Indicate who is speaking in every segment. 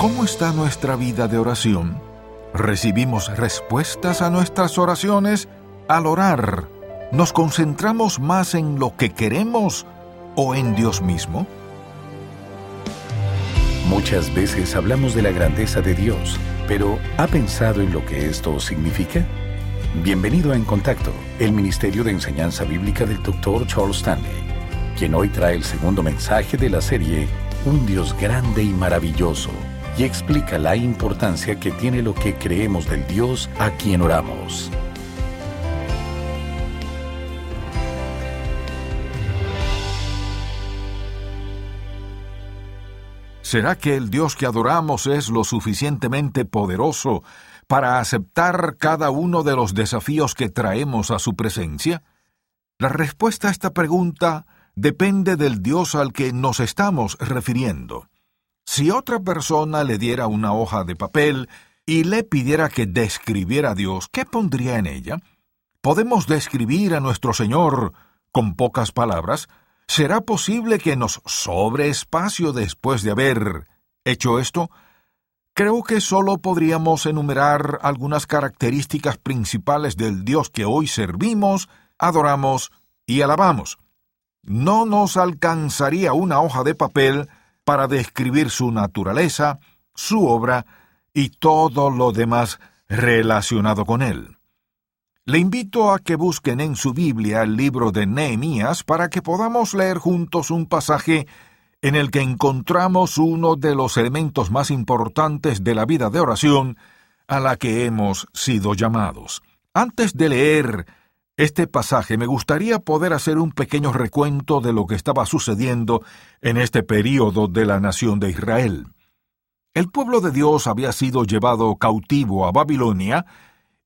Speaker 1: ¿Cómo está nuestra vida de oración? ¿Recibimos respuestas a nuestras oraciones? Al orar, ¿nos concentramos más en lo que queremos o en Dios mismo?
Speaker 2: Muchas veces hablamos de la grandeza de Dios, pero ¿ha pensado en lo que esto significa? Bienvenido a En Contacto, el Ministerio de Enseñanza Bíblica del Dr. Charles Stanley, quien hoy trae el segundo mensaje de la serie Un Dios grande y maravilloso y explica la importancia que tiene lo que creemos del Dios a quien oramos.
Speaker 1: ¿Será que el Dios que adoramos es lo suficientemente poderoso para aceptar cada uno de los desafíos que traemos a su presencia? La respuesta a esta pregunta depende del Dios al que nos estamos refiriendo. Si otra persona le diera una hoja de papel y le pidiera que describiera a Dios, ¿qué pondría en ella? ¿Podemos describir a nuestro Señor con pocas palabras? ¿Será posible que nos sobre espacio después de haber hecho esto? Creo que solo podríamos enumerar algunas características principales del Dios que hoy servimos, adoramos y alabamos. No nos alcanzaría una hoja de papel para describir su naturaleza, su obra y todo lo demás relacionado con él. Le invito a que busquen en su Biblia el libro de Nehemías para que podamos leer juntos un pasaje en el que encontramos uno de los elementos más importantes de la vida de oración a la que hemos sido llamados. Antes de leer este pasaje me gustaría poder hacer un pequeño recuento de lo que estaba sucediendo en este período de la nación de Israel. El pueblo de Dios había sido llevado cautivo a Babilonia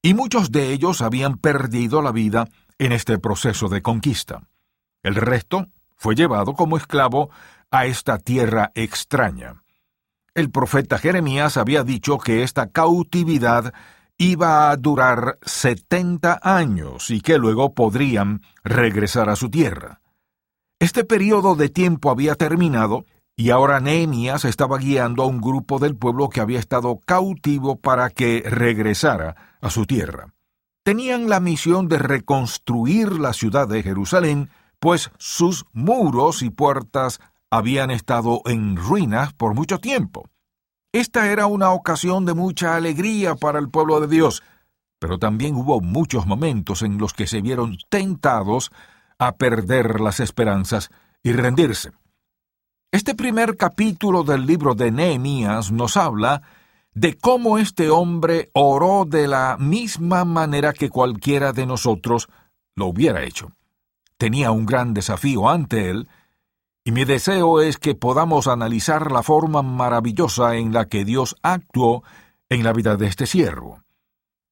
Speaker 1: y muchos de ellos habían perdido la vida en este proceso de conquista. El resto fue llevado como esclavo a esta tierra extraña. El profeta Jeremías había dicho que esta cautividad iba a durar setenta años y que luego podrían regresar a su tierra. Este periodo de tiempo había terminado y ahora Nehemías estaba guiando a un grupo del pueblo que había estado cautivo para que regresara a su tierra. Tenían la misión de reconstruir la ciudad de Jerusalén, pues sus muros y puertas habían estado en ruinas por mucho tiempo. Esta era una ocasión de mucha alegría para el pueblo de Dios, pero también hubo muchos momentos en los que se vieron tentados a perder las esperanzas y rendirse. Este primer capítulo del libro de Nehemías nos habla de cómo este hombre oró de la misma manera que cualquiera de nosotros lo hubiera hecho. Tenía un gran desafío ante él, y mi deseo es que podamos analizar la forma maravillosa en la que Dios actuó en la vida de este siervo.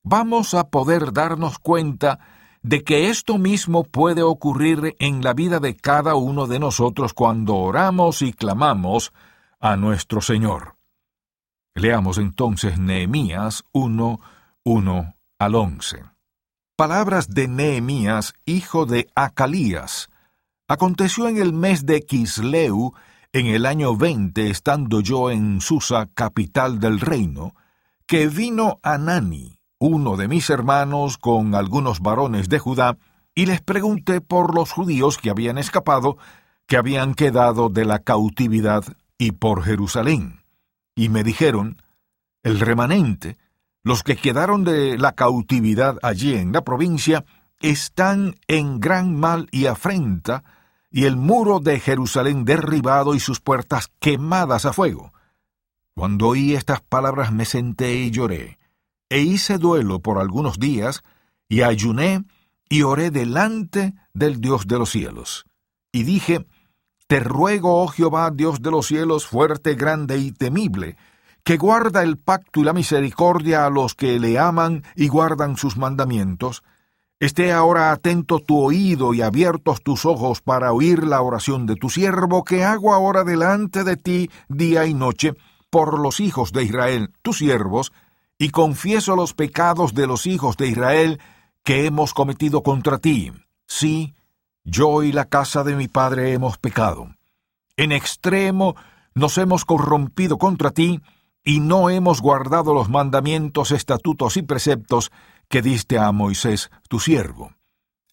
Speaker 1: Vamos a poder darnos cuenta de que esto mismo puede ocurrir en la vida de cada uno de nosotros cuando oramos y clamamos a nuestro Señor. Leamos entonces Nehemías 1, 1 al 11. Palabras de Nehemías, hijo de Acalías, Aconteció en el mes de Kisleu, en el año veinte, estando yo en Susa, capital del reino, que vino Anani, uno de mis hermanos, con algunos varones de Judá, y les pregunté por los judíos que habían escapado, que habían quedado de la cautividad, y por Jerusalén. Y me dijeron, el remanente, los que quedaron de la cautividad allí en la provincia, están en gran mal y afrenta, y el muro de Jerusalén derribado y sus puertas quemadas a fuego. Cuando oí estas palabras me senté y lloré, e hice duelo por algunos días, y ayuné y oré delante del Dios de los cielos. Y dije, Te ruego, oh Jehová, Dios de los cielos, fuerte, grande y temible, que guarda el pacto y la misericordia a los que le aman y guardan sus mandamientos, Esté ahora atento tu oído y abiertos tus ojos para oír la oración de tu siervo que hago ahora delante de ti día y noche por los hijos de Israel, tus siervos, y confieso los pecados de los hijos de Israel que hemos cometido contra ti. Sí, yo y la casa de mi padre hemos pecado. En extremo nos hemos corrompido contra ti, y no hemos guardado los mandamientos, estatutos y preceptos que diste a Moisés tu siervo.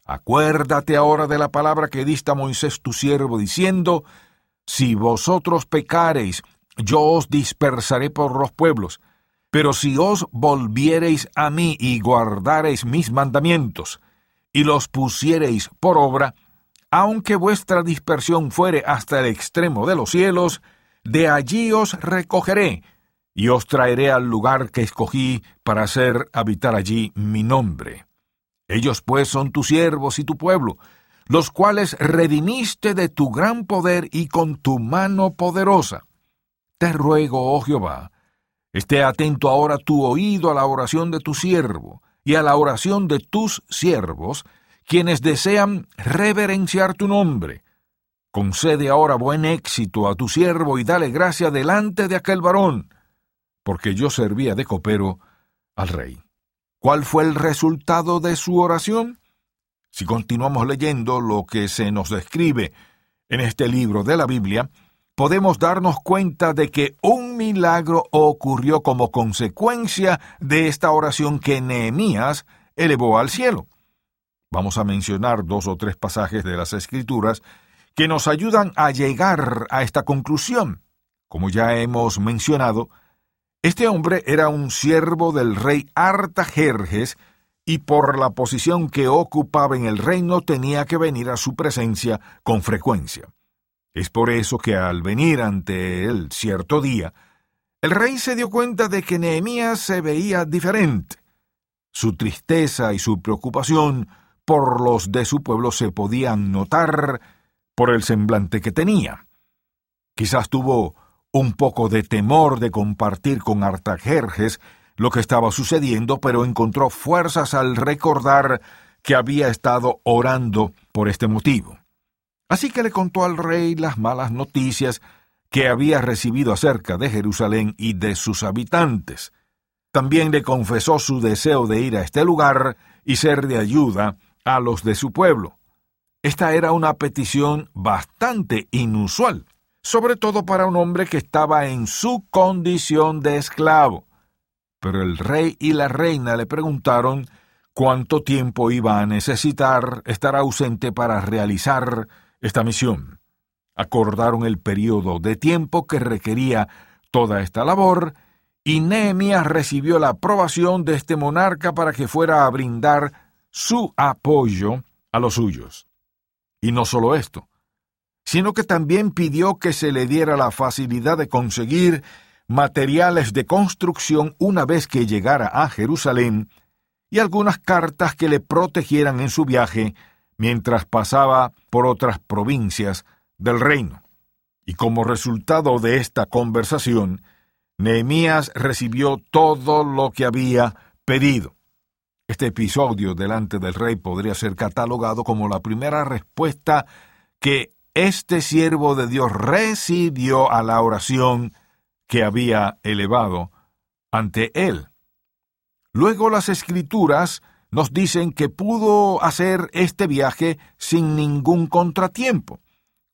Speaker 1: Acuérdate ahora de la palabra que diste a Moisés tu siervo, diciendo, Si vosotros pecareis, yo os dispersaré por los pueblos, pero si os volviereis a mí y guardareis mis mandamientos, y los pusiereis por obra, aunque vuestra dispersión fuere hasta el extremo de los cielos, de allí os recogeré, y os traeré al lugar que escogí para hacer habitar allí mi nombre. Ellos pues son tus siervos y tu pueblo, los cuales redimiste de tu gran poder y con tu mano poderosa. Te ruego, oh Jehová, esté atento ahora tu oído a la oración de tu siervo y a la oración de tus siervos, quienes desean reverenciar tu nombre. Concede ahora buen éxito a tu siervo y dale gracia delante de aquel varón, porque yo servía de copero al rey. ¿Cuál fue el resultado de su oración? Si continuamos leyendo lo que se nos describe en este libro de la Biblia, podemos darnos cuenta de que un milagro ocurrió como consecuencia de esta oración que Nehemías elevó al cielo. Vamos a mencionar dos o tres pasajes de las Escrituras que nos ayudan a llegar a esta conclusión. Como ya hemos mencionado, este hombre era un siervo del rey Artajerjes y por la posición que ocupaba en el reino tenía que venir a su presencia con frecuencia. Es por eso que al venir ante él cierto día, el rey se dio cuenta de que Nehemías se veía diferente. Su tristeza y su preocupación por los de su pueblo se podían notar por el semblante que tenía. Quizás tuvo un poco de temor de compartir con Artajerjes lo que estaba sucediendo, pero encontró fuerzas al recordar que había estado orando por este motivo. Así que le contó al rey las malas noticias que había recibido acerca de Jerusalén y de sus habitantes. También le confesó su deseo de ir a este lugar y ser de ayuda a los de su pueblo. Esta era una petición bastante inusual, sobre todo para un hombre que estaba en su condición de esclavo. Pero el rey y la reina le preguntaron cuánto tiempo iba a necesitar estar ausente para realizar esta misión. Acordaron el periodo de tiempo que requería toda esta labor, y Nehemías recibió la aprobación de este monarca para que fuera a brindar su apoyo a los suyos. Y no solo esto, sino que también pidió que se le diera la facilidad de conseguir materiales de construcción una vez que llegara a Jerusalén y algunas cartas que le protegieran en su viaje mientras pasaba por otras provincias del reino. Y como resultado de esta conversación, Nehemías recibió todo lo que había pedido. Este episodio delante del rey podría ser catalogado como la primera respuesta que este siervo de Dios recibió a la oración que había elevado ante él. Luego las escrituras nos dicen que pudo hacer este viaje sin ningún contratiempo,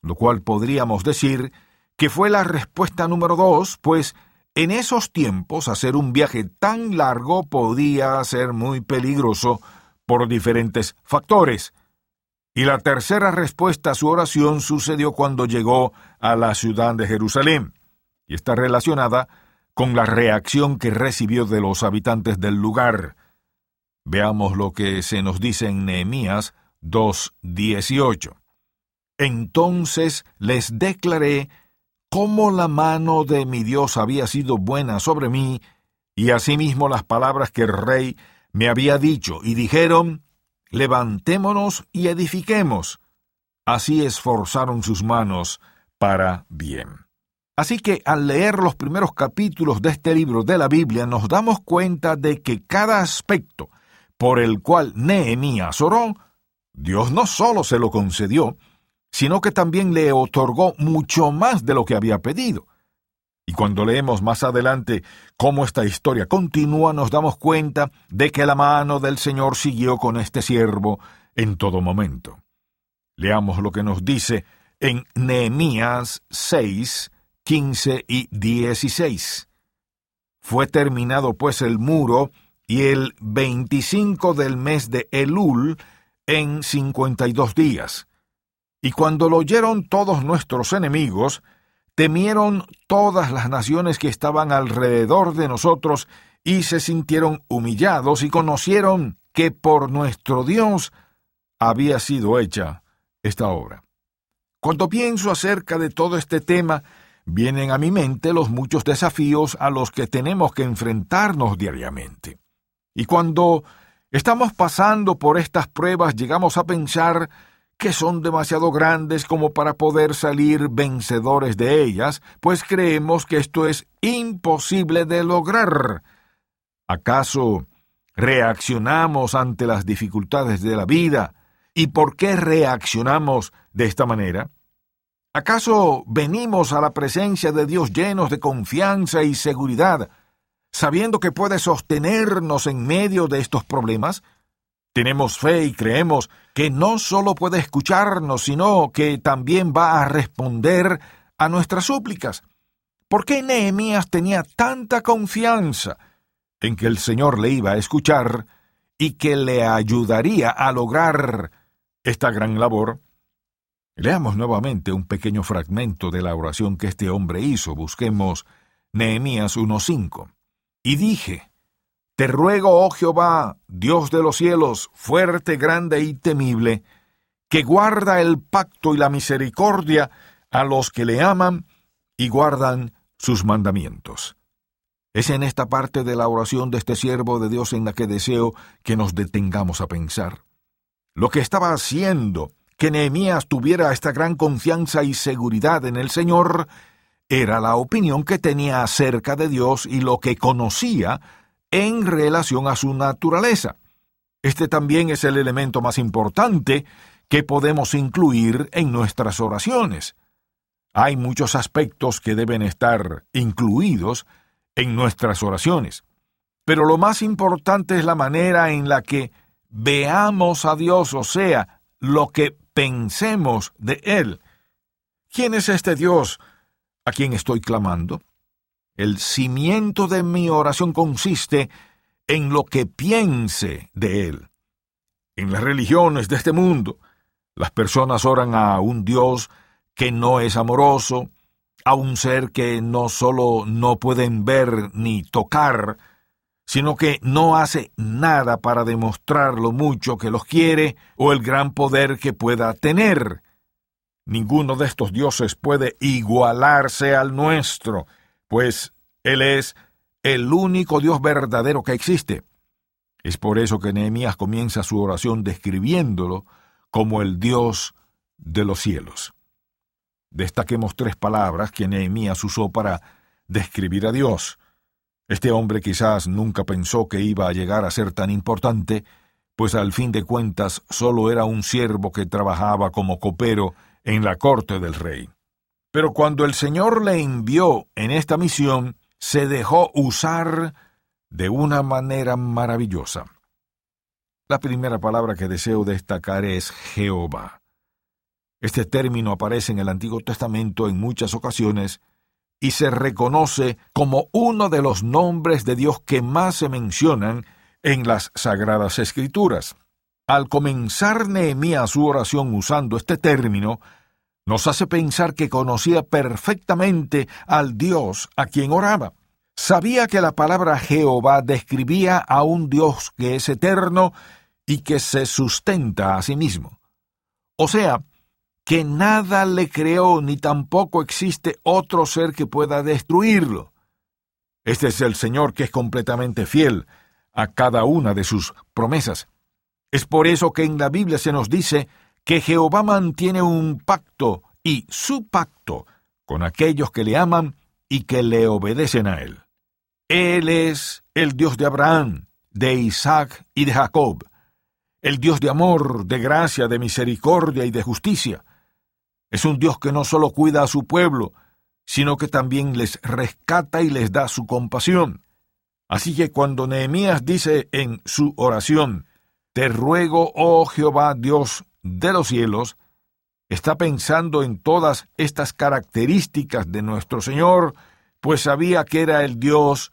Speaker 1: lo cual podríamos decir que fue la respuesta número dos, pues en esos tiempos, hacer un viaje tan largo podía ser muy peligroso por diferentes factores. Y la tercera respuesta a su oración sucedió cuando llegó a la ciudad de Jerusalén, y está relacionada con la reacción que recibió de los habitantes del lugar. Veamos lo que se nos dice en Nehemías 2.18. Entonces les declaré cómo la mano de mi Dios había sido buena sobre mí, y asimismo las palabras que el rey me había dicho, y dijeron, levantémonos y edifiquemos. Así esforzaron sus manos para bien. Así que al leer los primeros capítulos de este libro de la Biblia nos damos cuenta de que cada aspecto por el cual Nehemías oró, Dios no solo se lo concedió, sino que también le otorgó mucho más de lo que había pedido. Y cuando leemos más adelante cómo esta historia continúa, nos damos cuenta de que la mano del Señor siguió con este siervo en todo momento. Leamos lo que nos dice en Nehemías 6, 15 y 16. Fue terminado pues el muro, y el 25 del mes de Elul, en cincuenta y dos días. Y cuando lo oyeron todos nuestros enemigos, temieron todas las naciones que estaban alrededor de nosotros, y se sintieron humillados y conocieron que por nuestro Dios había sido hecha esta obra. Cuando pienso acerca de todo este tema, vienen a mi mente los muchos desafíos a los que tenemos que enfrentarnos diariamente. Y cuando estamos pasando por estas pruebas, llegamos a pensar que son demasiado grandes como para poder salir vencedores de ellas, pues creemos que esto es imposible de lograr. ¿Acaso reaccionamos ante las dificultades de la vida? ¿Y por qué reaccionamos de esta manera? ¿Acaso venimos a la presencia de Dios llenos de confianza y seguridad, sabiendo que puede sostenernos en medio de estos problemas? Tenemos fe y creemos que no solo puede escucharnos, sino que también va a responder a nuestras súplicas. ¿Por qué Nehemías tenía tanta confianza en que el Señor le iba a escuchar y que le ayudaría a lograr esta gran labor? Leamos nuevamente un pequeño fragmento de la oración que este hombre hizo. Busquemos Nehemías 1.5. Y dije, Te ruego, oh Jehová, Dios de los cielos, fuerte, grande y temible, que guarda el pacto y la misericordia a los que le aman y guardan sus mandamientos. Es en esta parte de la oración de este siervo de Dios en la que deseo que nos detengamos a pensar. Lo que estaba haciendo que Nehemías tuviera esta gran confianza y seguridad en el Señor era la opinión que tenía acerca de Dios y lo que conocía en relación a su naturaleza. Este también es el elemento más importante que podemos incluir en nuestras oraciones. Hay muchos aspectos que deben estar incluidos en nuestras oraciones, pero lo más importante es la manera en la que veamos a Dios, o sea, lo que pensemos de Él. ¿Quién es este Dios a quien estoy clamando? El cimiento de mi oración consiste en lo que piense de Él. En las religiones de este mundo, las personas oran a un Dios que no es amoroso, a un ser que no solo no pueden ver ni tocar, sino que no hace nada para demostrar lo mucho que los quiere o el gran poder que pueda tener. Ninguno de estos dioses puede igualarse al nuestro, pues Él es el único Dios verdadero que existe. Es por eso que Nehemías comienza su oración describiéndolo como el Dios de los cielos. Destaquemos tres palabras que Nehemías usó para describir a Dios. Este hombre quizás nunca pensó que iba a llegar a ser tan importante, pues al fin de cuentas solo era un siervo que trabajaba como copero en la corte del rey. Pero cuando el Señor le envió en esta misión, se dejó usar de una manera maravillosa. La primera palabra que deseo destacar es Jehová. Este término aparece en el Antiguo Testamento en muchas ocasiones y se reconoce como uno de los nombres de Dios que más se mencionan en las Sagradas Escrituras. Al comenzar Nehemías su oración usando este término, nos hace pensar que conocía perfectamente al Dios a quien oraba. Sabía que la palabra Jehová describía a un Dios que es eterno y que se sustenta a sí mismo. O sea, que nada le creó ni tampoco existe otro ser que pueda destruirlo. Este es el Señor que es completamente fiel a cada una de sus promesas. Es por eso que en la Biblia se nos dice que Jehová mantiene un pacto y su pacto con aquellos que le aman y que le obedecen a Él. Él es el Dios de Abraham, de Isaac y de Jacob, el Dios de amor, de gracia, de misericordia y de justicia, es un Dios que no solo cuida a su pueblo, sino que también les rescata y les da su compasión. Así que cuando Nehemías dice en su oración, Te ruego, oh Jehová Dios de los cielos, está pensando en todas estas características de nuestro Señor, pues sabía que era el Dios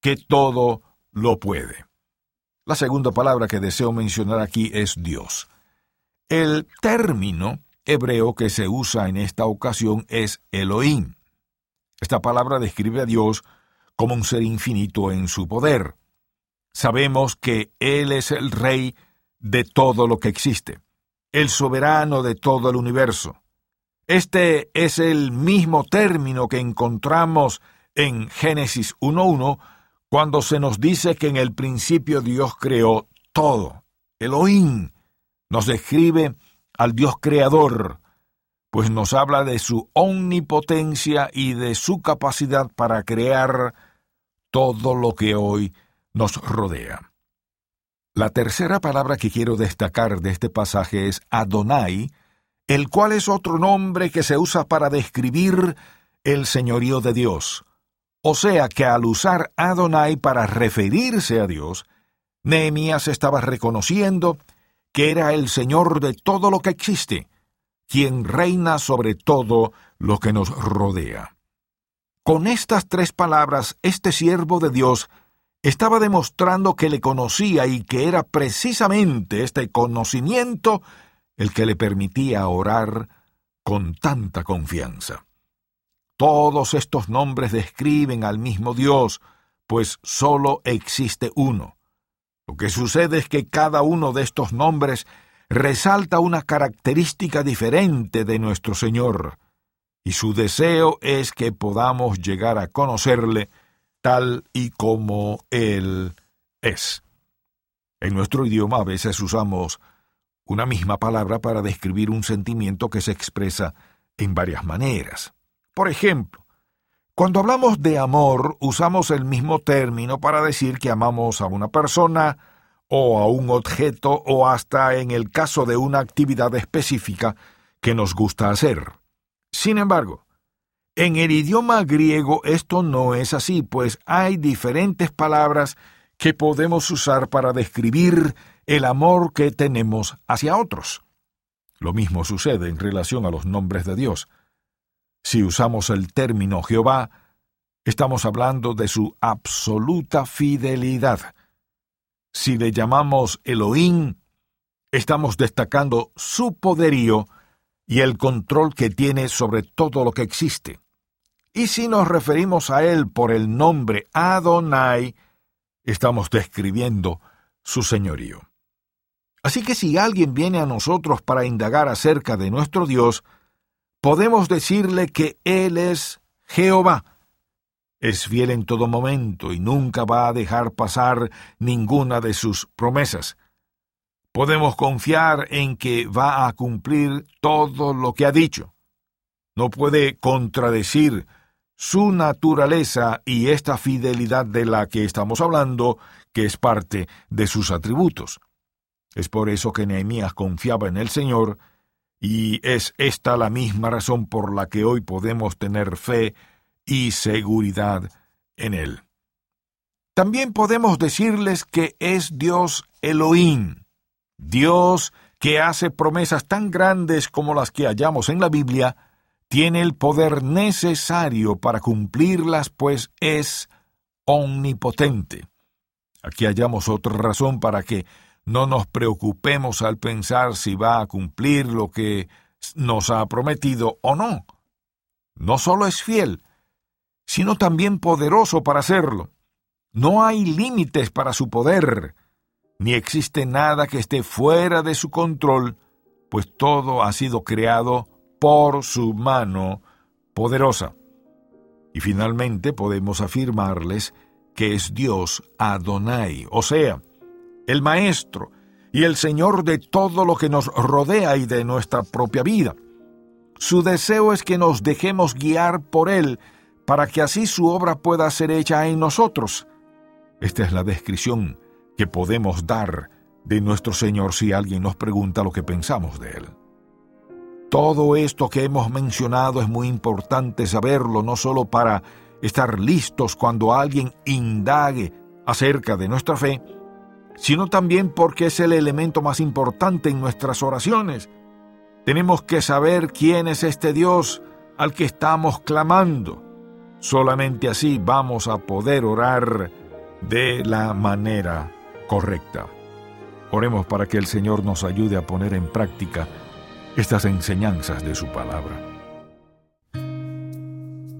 Speaker 1: que todo lo puede. La segunda palabra que deseo mencionar aquí es Dios. El término hebreo que se usa en esta ocasión es Elohim. Esta palabra describe a Dios como un ser infinito en su poder. Sabemos que Él es el Rey de todo lo que existe, el soberano de todo el universo. Este es el mismo término que encontramos en Génesis 1.1 cuando se nos dice que en el principio Dios creó todo. Elohim nos describe al Dios creador, pues nos habla de su omnipotencia y de su capacidad para crear todo lo que hoy nos rodea. La tercera palabra que quiero destacar de este pasaje es Adonai, el cual es otro nombre que se usa para describir el señorío de Dios. O sea que al usar Adonai para referirse a Dios, Nehemías estaba reconociendo que era el Señor de todo lo que existe, quien reina sobre todo lo que nos rodea. Con estas tres palabras, este siervo de Dios estaba demostrando que le conocía y que era precisamente este conocimiento el que le permitía orar con tanta confianza. Todos estos nombres describen al mismo Dios, pues sólo existe uno. Lo que sucede es que cada uno de estos nombres resalta una característica diferente de nuestro Señor, y su deseo es que podamos llegar a conocerle tal y como Él es. En nuestro idioma a veces usamos una misma palabra para describir un sentimiento que se expresa en varias maneras. Por ejemplo, cuando hablamos de amor, usamos el mismo término para decir que amamos a una persona o a un objeto o hasta en el caso de una actividad específica que nos gusta hacer. Sin embargo, en el idioma griego esto no es así, pues hay diferentes palabras que podemos usar para describir el amor que tenemos hacia otros. Lo mismo sucede en relación a los nombres de Dios. Si usamos el término Jehová, estamos hablando de su absoluta fidelidad. Si le llamamos Elohim, estamos destacando su poderío y el control que tiene sobre todo lo que existe. Y si nos referimos a él por el nombre Adonai, estamos describiendo su señorío. Así que si alguien viene a nosotros para indagar acerca de nuestro Dios, podemos decirle que Él es Jehová. Es fiel en todo momento y nunca va a dejar pasar ninguna de sus promesas. Podemos confiar en que va a cumplir todo lo que ha dicho. No puede contradecir su naturaleza y esta fidelidad de la que estamos hablando, que es parte de sus atributos. Es por eso que Nehemías confiaba en el Señor y es esta la misma razón por la que hoy podemos tener fe y seguridad en Él. También podemos decirles que es Dios Elohim, Dios que hace promesas tan grandes como las que hallamos en la Biblia, tiene el poder necesario para cumplirlas, pues es omnipotente. Aquí hallamos otra razón para que no nos preocupemos al pensar si va a cumplir lo que nos ha prometido o no. No solo es fiel, sino también poderoso para hacerlo. No hay límites para su poder, ni existe nada que esté fuera de su control, pues todo ha sido creado por su mano poderosa. Y finalmente podemos afirmarles que es Dios Adonai, o sea, el Maestro y el Señor de todo lo que nos rodea y de nuestra propia vida. Su deseo es que nos dejemos guiar por Él para que así su obra pueda ser hecha en nosotros. Esta es la descripción que podemos dar de nuestro Señor si alguien nos pregunta lo que pensamos de Él. Todo esto que hemos mencionado es muy importante saberlo, no solo para estar listos cuando alguien indague acerca de nuestra fe, sino también porque es el elemento más importante en nuestras oraciones. Tenemos que saber quién es este Dios al que estamos clamando. Solamente así vamos a poder orar de la manera correcta. Oremos para que el Señor nos ayude a poner en práctica estas enseñanzas de su palabra.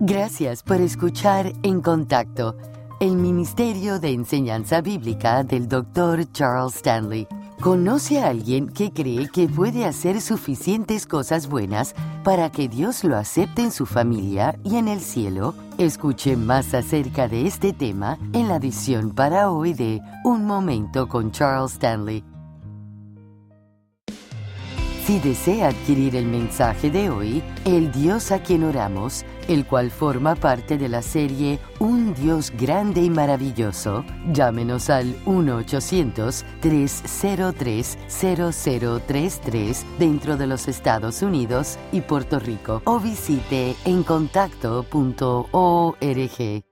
Speaker 3: Gracias por escuchar En Contacto, el Ministerio de Enseñanza Bíblica del Dr. Charles Stanley. ¿Conoce a alguien que cree que puede hacer suficientes cosas buenas para que Dios lo acepte en su familia y en el cielo? Escuche más acerca de este tema en la edición para hoy de Un Momento con Charles Stanley. Si desea adquirir el mensaje de hoy, El Dios a quien oramos, el cual forma parte de la serie Un Dios grande y maravilloso, llámenos al 1-800-303-0033 dentro de los Estados Unidos y Puerto Rico o visite encontacto.org.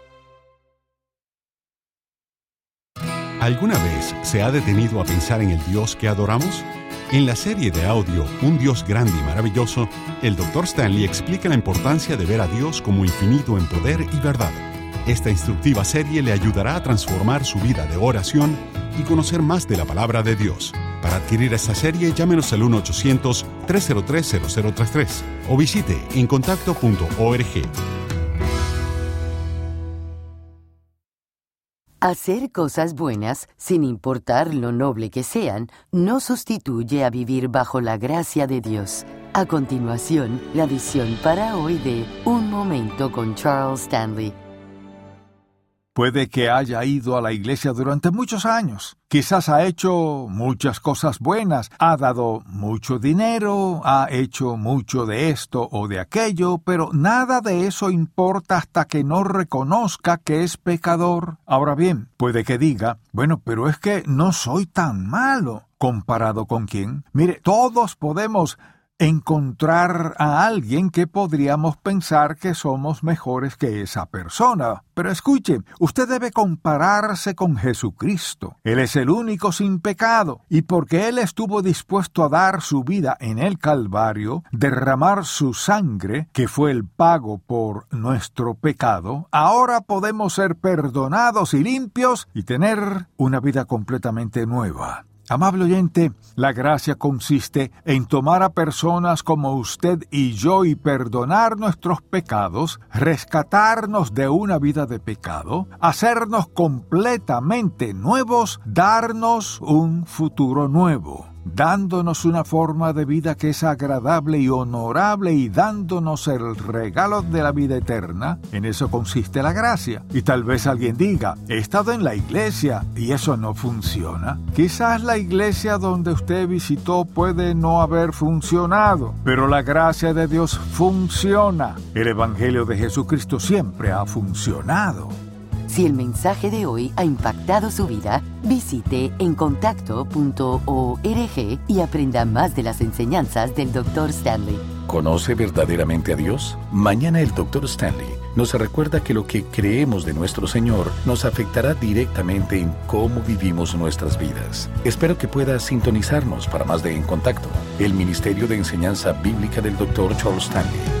Speaker 4: ¿Alguna vez se ha detenido a pensar en el Dios que adoramos? En la serie de audio Un Dios grande y maravilloso, el Dr. Stanley explica la importancia de ver a Dios como infinito en poder y verdad. Esta instructiva serie le ayudará a transformar su vida de oración y conocer más de la palabra de Dios. Para adquirir esta serie, llámenos al 1-800-303-0033 o visite encontacto.org.
Speaker 3: Hacer cosas buenas, sin importar lo noble que sean, no sustituye a vivir bajo la gracia de Dios. A continuación, la visión para hoy de Un Momento con Charles Stanley.
Speaker 1: Puede que haya ido a la iglesia durante muchos años. Quizás ha hecho muchas cosas buenas, ha dado mucho dinero, ha hecho mucho de esto o de aquello, pero nada de eso importa hasta que no reconozca que es pecador. Ahora bien, puede que diga, bueno, pero es que no soy tan malo. ¿Comparado con quién? Mire, todos podemos encontrar a alguien que podríamos pensar que somos mejores que esa persona. Pero escuche, usted debe compararse con Jesucristo. Él es el único sin pecado, y porque Él estuvo dispuesto a dar su vida en el Calvario, derramar su sangre, que fue el pago por nuestro pecado, ahora podemos ser perdonados y limpios y tener una vida completamente nueva. Amable oyente, la gracia consiste en tomar a personas como usted y yo y perdonar nuestros pecados, rescatarnos de una vida de pecado, hacernos completamente nuevos, darnos un futuro nuevo dándonos una forma de vida que es agradable y honorable y dándonos el regalo de la vida eterna, en eso consiste la gracia. Y tal vez alguien diga, he estado en la iglesia y eso no funciona. Quizás la iglesia donde usted visitó puede no haber funcionado, pero la gracia de Dios funciona. El Evangelio de Jesucristo siempre ha funcionado.
Speaker 3: Si el mensaje de hoy ha impactado su vida, visite encontacto.org y aprenda más de las enseñanzas del Dr. Stanley.
Speaker 2: ¿Conoce verdaderamente a Dios? Mañana el Dr. Stanley nos recuerda que lo que creemos de nuestro Señor nos afectará directamente en cómo vivimos nuestras vidas. Espero que pueda sintonizarnos para más de En Contacto, el Ministerio de Enseñanza Bíblica del Dr. Charles Stanley.